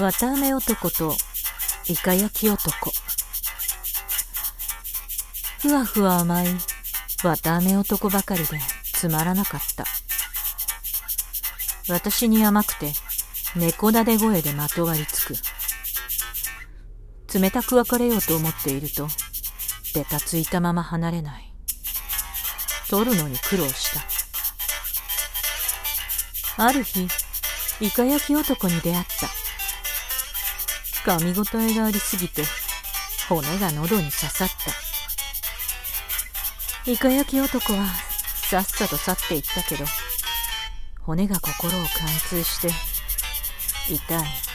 綿あめ男とイカ焼き男。ふわふわ甘い綿あめ男ばかりでつまらなかった。私に甘くて猫だで声でまとわりつく。冷たく別れようと思っているとべたついたまま離れない。取るのに苦労した。ある日イカ焼き男に出会った。噛み応えがありすぎて骨が喉に刺さった。イカ焼き男はさっさと去っていったけど骨が心を貫通して痛い。